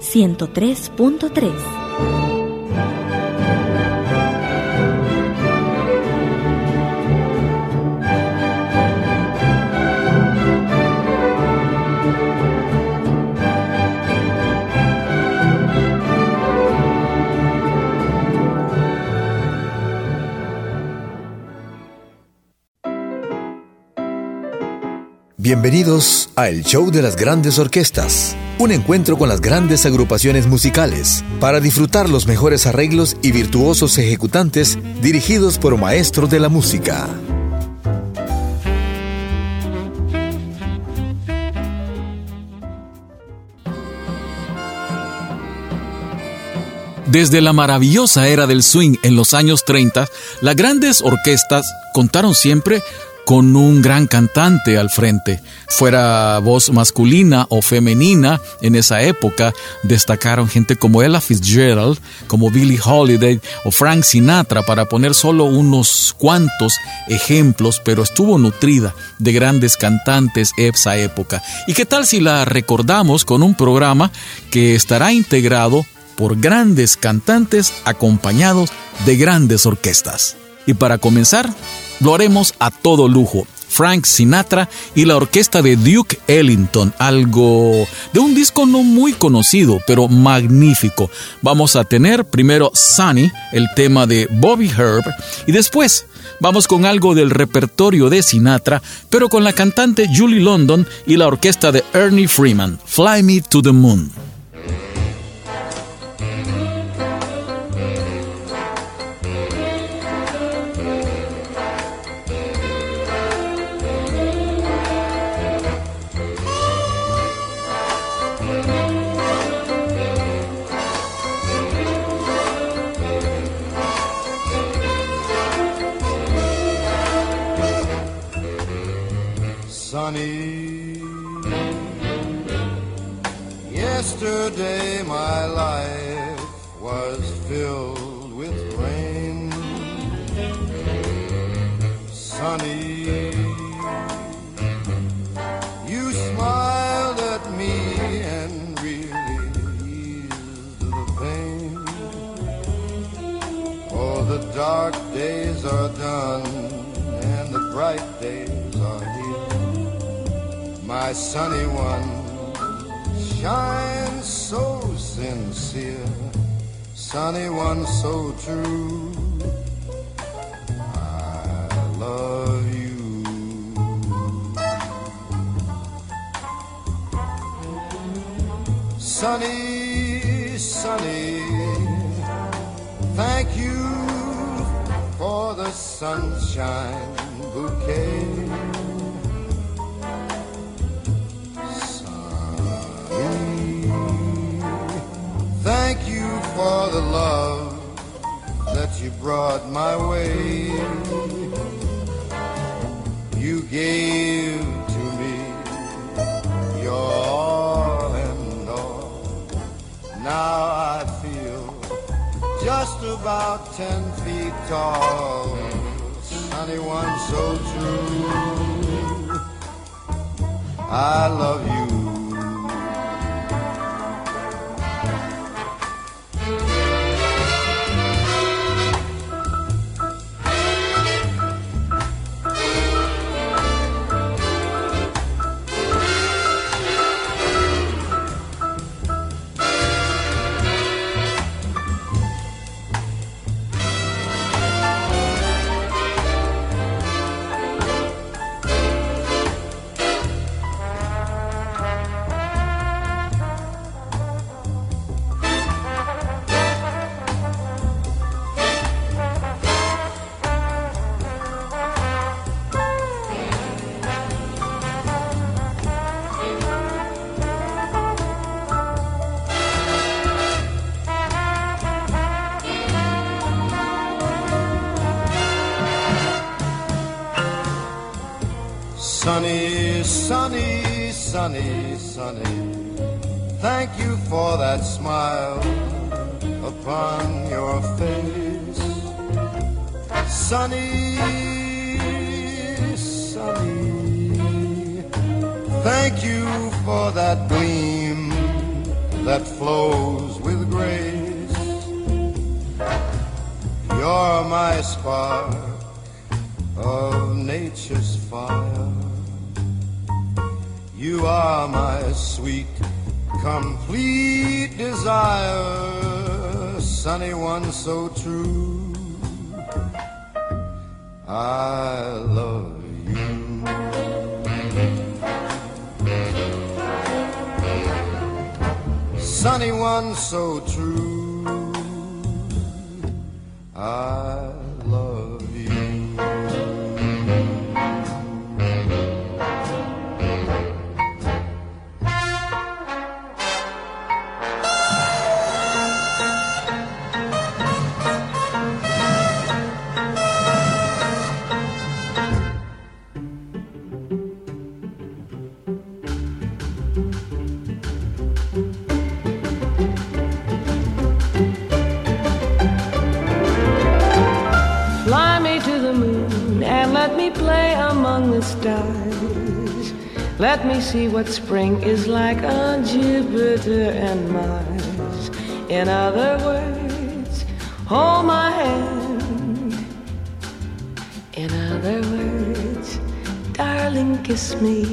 103.3. Bienvenidos a El Show de las Grandes Orquestas, un encuentro con las grandes agrupaciones musicales para disfrutar los mejores arreglos y virtuosos ejecutantes dirigidos por maestros de la música. Desde la maravillosa era del swing en los años 30, las grandes orquestas contaron siempre con un gran cantante al frente. Fuera voz masculina o femenina, en esa época destacaron gente como Ella Fitzgerald, como Billie Holiday o Frank Sinatra, para poner solo unos cuantos ejemplos, pero estuvo nutrida de grandes cantantes esa época. ¿Y qué tal si la recordamos con un programa que estará integrado por grandes cantantes acompañados de grandes orquestas? Y para comenzar, lo haremos a todo lujo. Frank Sinatra y la orquesta de Duke Ellington, algo de un disco no muy conocido, pero magnífico. Vamos a tener primero Sunny, el tema de Bobby Herb, y después vamos con algo del repertorio de Sinatra, pero con la cantante Julie London y la orquesta de Ernie Freeman, Fly Me to the Moon. Yesterday my life was filled with rain. Sunny, My sunny one shines so sincere, sunny one so true. I love you. Sunny, sunny, thank you for the sunshine bouquet. For the love that you brought my way. You gave to me your all and all. Now I feel just about ten feet tall. Sunny one so true. I love you. Sunny, sunny, sunny, sunny. Thank you for that smile upon your face. Sunny, sunny. Thank you for that gleam that flows with grace. You're my spark of nature's fire. You are my sweet complete desire, sunny one so true. I love you. Sunny one so true. I Let me see what spring is like on Jupiter and Mars. In other words, hold my hand. In other words, darling, kiss me.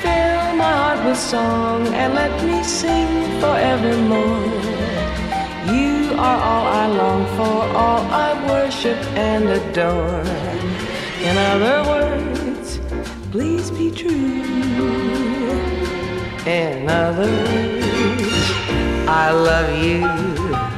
Fill my heart with song and let me sing forevermore. You are all I long for, all I worship and adore. In other words, please be true. In other words, I love you.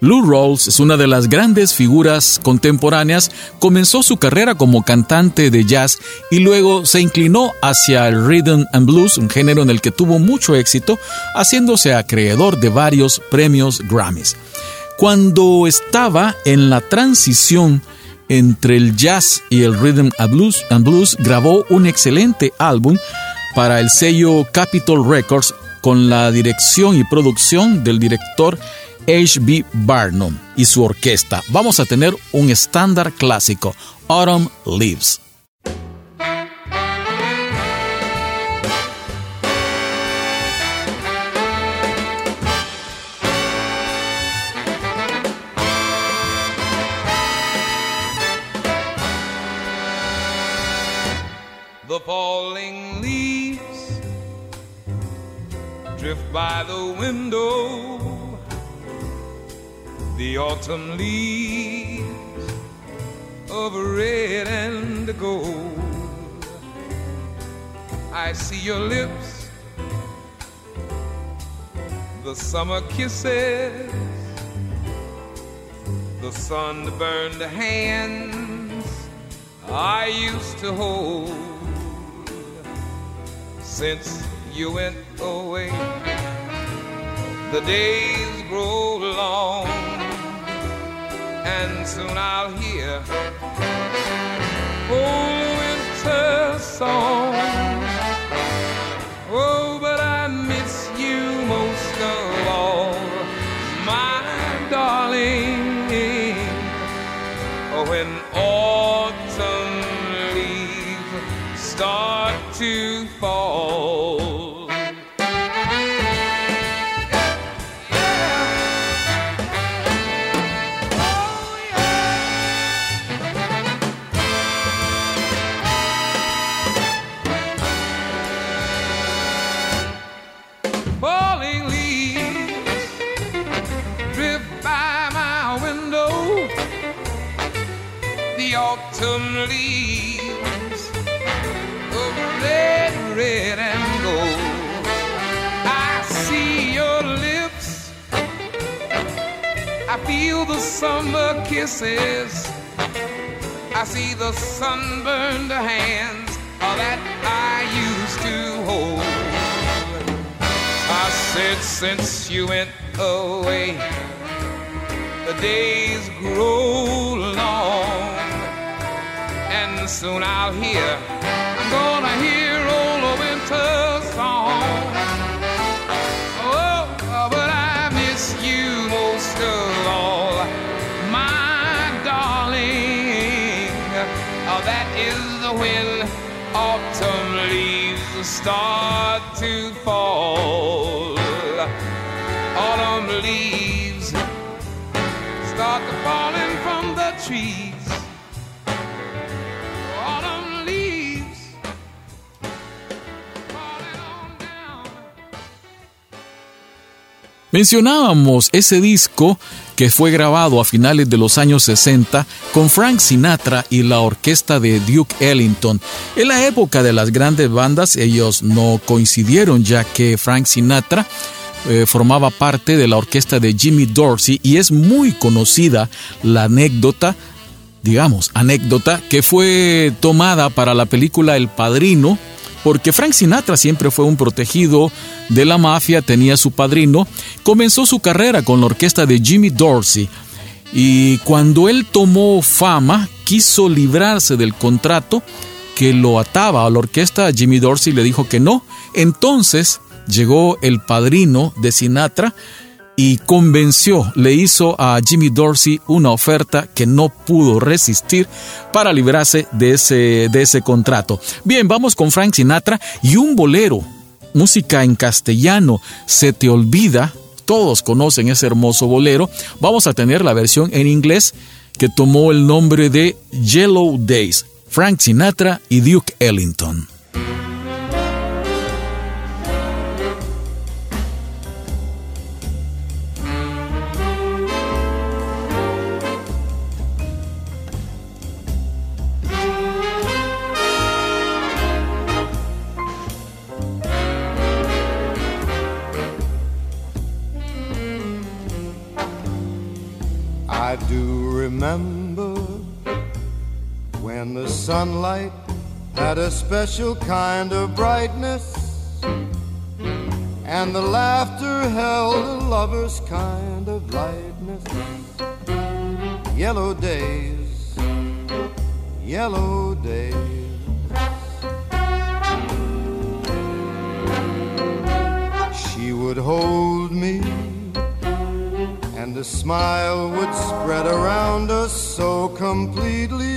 Lou Rawls es una de las grandes figuras contemporáneas. Comenzó su carrera como cantante de jazz y luego se inclinó hacia el rhythm and blues, un género en el que tuvo mucho éxito, haciéndose acreedor de varios premios Grammys. Cuando estaba en la transición entre el jazz y el rhythm and blues, and blues grabó un excelente álbum para el sello Capitol Records con la dirección y producción del director H.B. Barnum y su orquesta. Vamos a tener un estándar clásico, Autumn Leaves. The falling leaves drift by the window. The autumn leaves of red and gold. I see your lips, the summer kisses, the sunburned hands I used to hold since you went away. The days grow long, and soon I'll hear old winter song. Oh, but I miss you most of all, my darling. Eh, when autumn leaves start to fall. See the sunburned hands that I used to hold. I said, since you went away, the days grow long, and soon I'll hear, I'm gonna hear start to fall. Autumn leaves start to falling from the trees. Autumn leaves falling on down. Mencionábamos ese disco que fue grabado a finales de los años 60 con Frank Sinatra y la orquesta de Duke Ellington. En la época de las grandes bandas ellos no coincidieron ya que Frank Sinatra eh, formaba parte de la orquesta de Jimmy Dorsey y es muy conocida la anécdota, digamos, anécdota que fue tomada para la película El Padrino porque Frank Sinatra siempre fue un protegido de la mafia, tenía su padrino, comenzó su carrera con la orquesta de Jimmy Dorsey. Y cuando él tomó fama quiso librarse del contrato que lo ataba a la orquesta, Jimmy Dorsey le dijo que no, entonces llegó el padrino de Sinatra y convenció, le hizo a Jimmy Dorsey una oferta que no pudo resistir para librarse de ese, de ese contrato. Bien, vamos con Frank Sinatra y un bolero, música en castellano, se te olvida, todos conocen ese hermoso bolero, vamos a tener la versión en inglés que tomó el nombre de Yellow Days, Frank Sinatra y Duke Ellington. Special kind of brightness, and the laughter held a lover's kind of lightness. Yellow days, yellow days. She would hold me and a smile would spread around us so completely,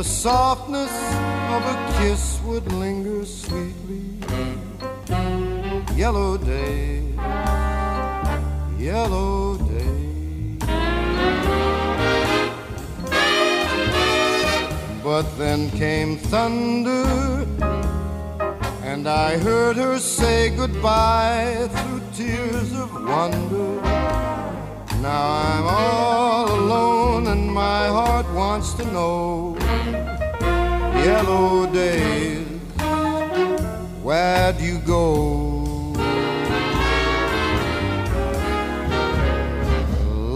the softness of a kiss would linger sweetly. Yellow day, yellow day. But then came thunder, and I heard her say goodbye through tears of wonder. Now I'm all alone and my heart wants to know. Yellow days, where'd you go?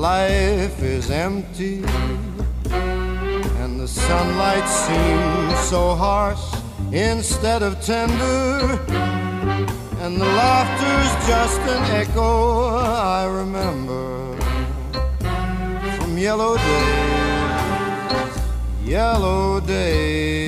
life is empty, and the sunlight seems so harsh instead of tender, and the laughter's just an echo I remember from yellow days, yellow days.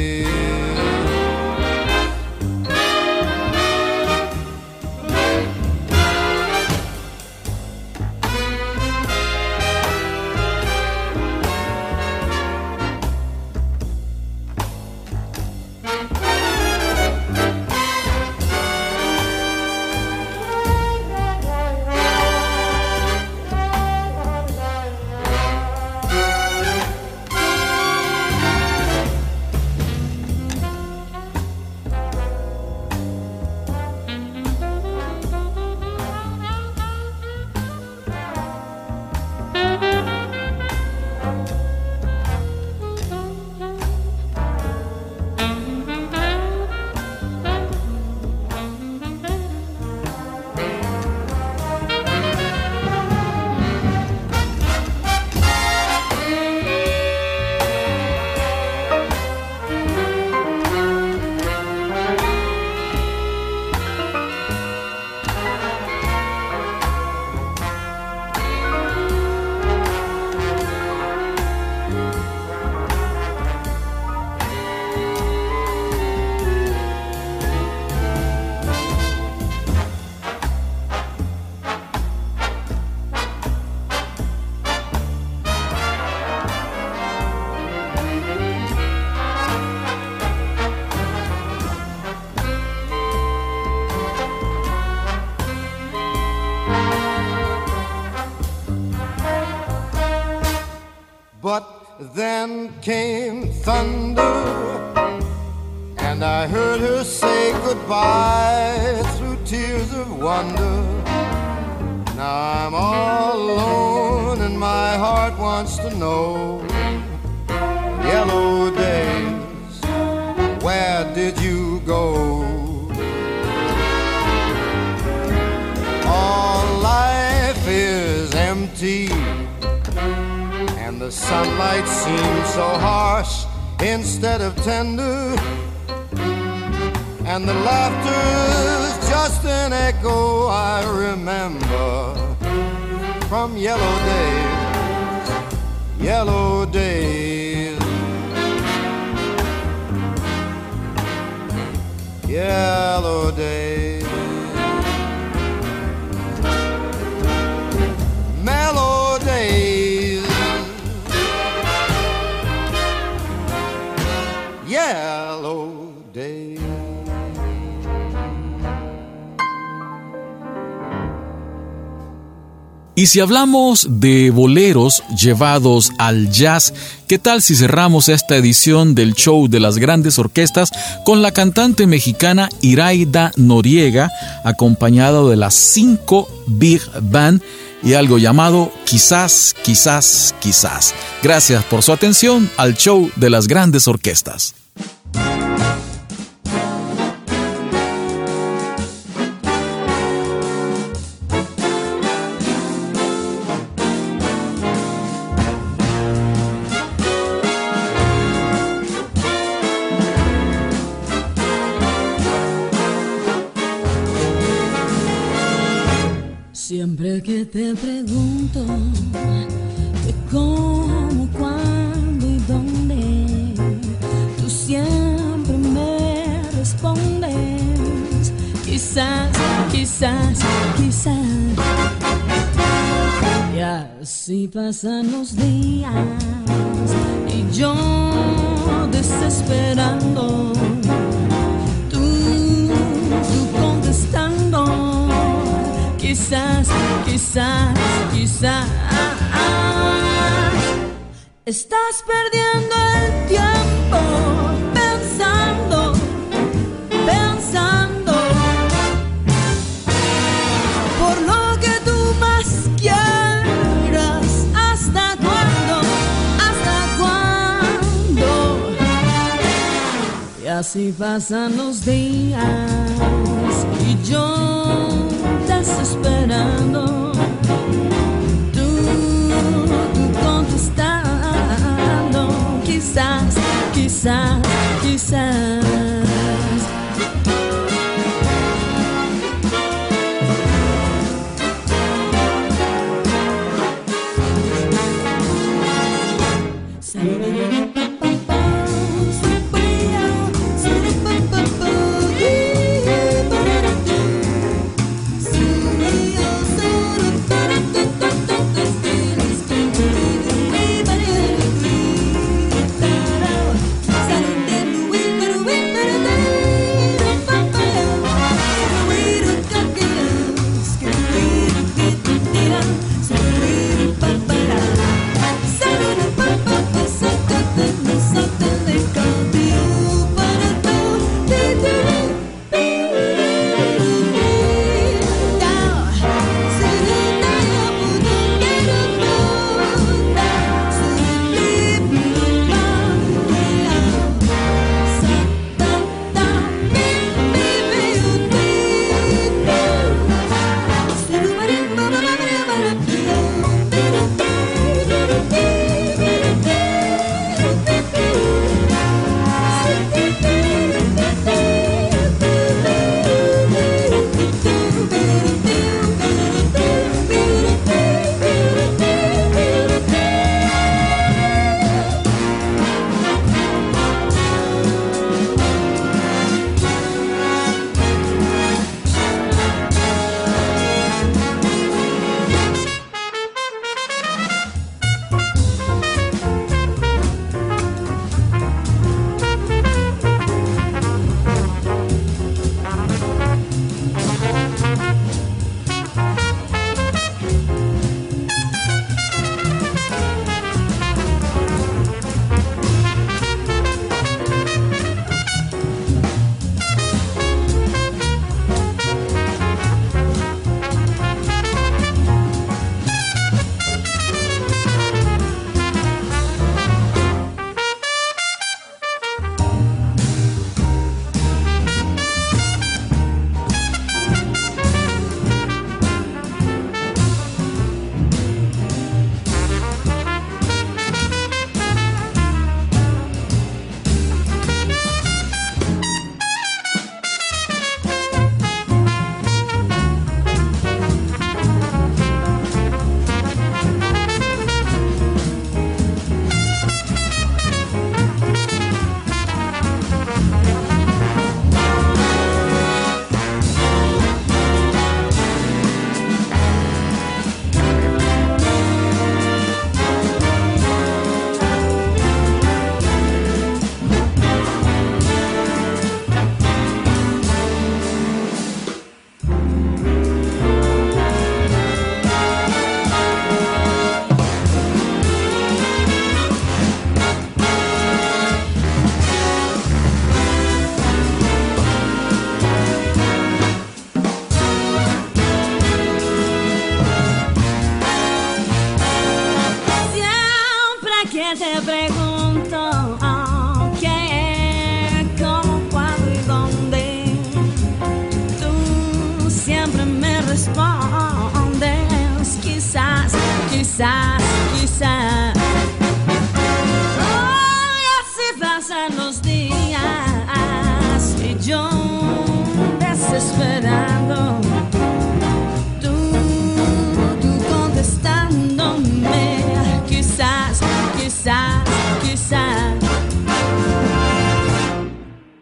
And the sunlight seems so harsh instead of tender. And the laughter laughter's just an echo I remember from yellow days, yellow days. Yellow days. Y si hablamos de boleros llevados al jazz, ¿qué tal si cerramos esta edición del show de las grandes orquestas con la cantante mexicana Iraida Noriega, acompañada de las cinco Big Band y algo llamado Quizás, quizás, quizás? Gracias por su atención al show de las grandes orquestas. Quizás, quizás, quizás. Y así pasan los días y yo desesperando. Tú, tú contestando quizás, quizás, quizás. Estás perdiendo el tiempo pensando, pensando. Y así pasan los días y yo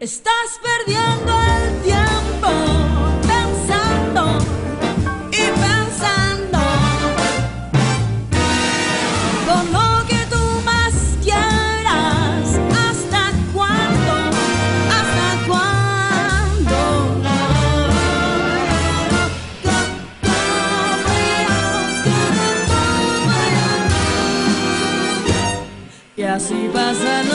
Estás perdiendo el tiempo pensando y pensando con lo que tú más quieras. ¿Hasta cuándo? ¿Hasta cuándo? Y así pasan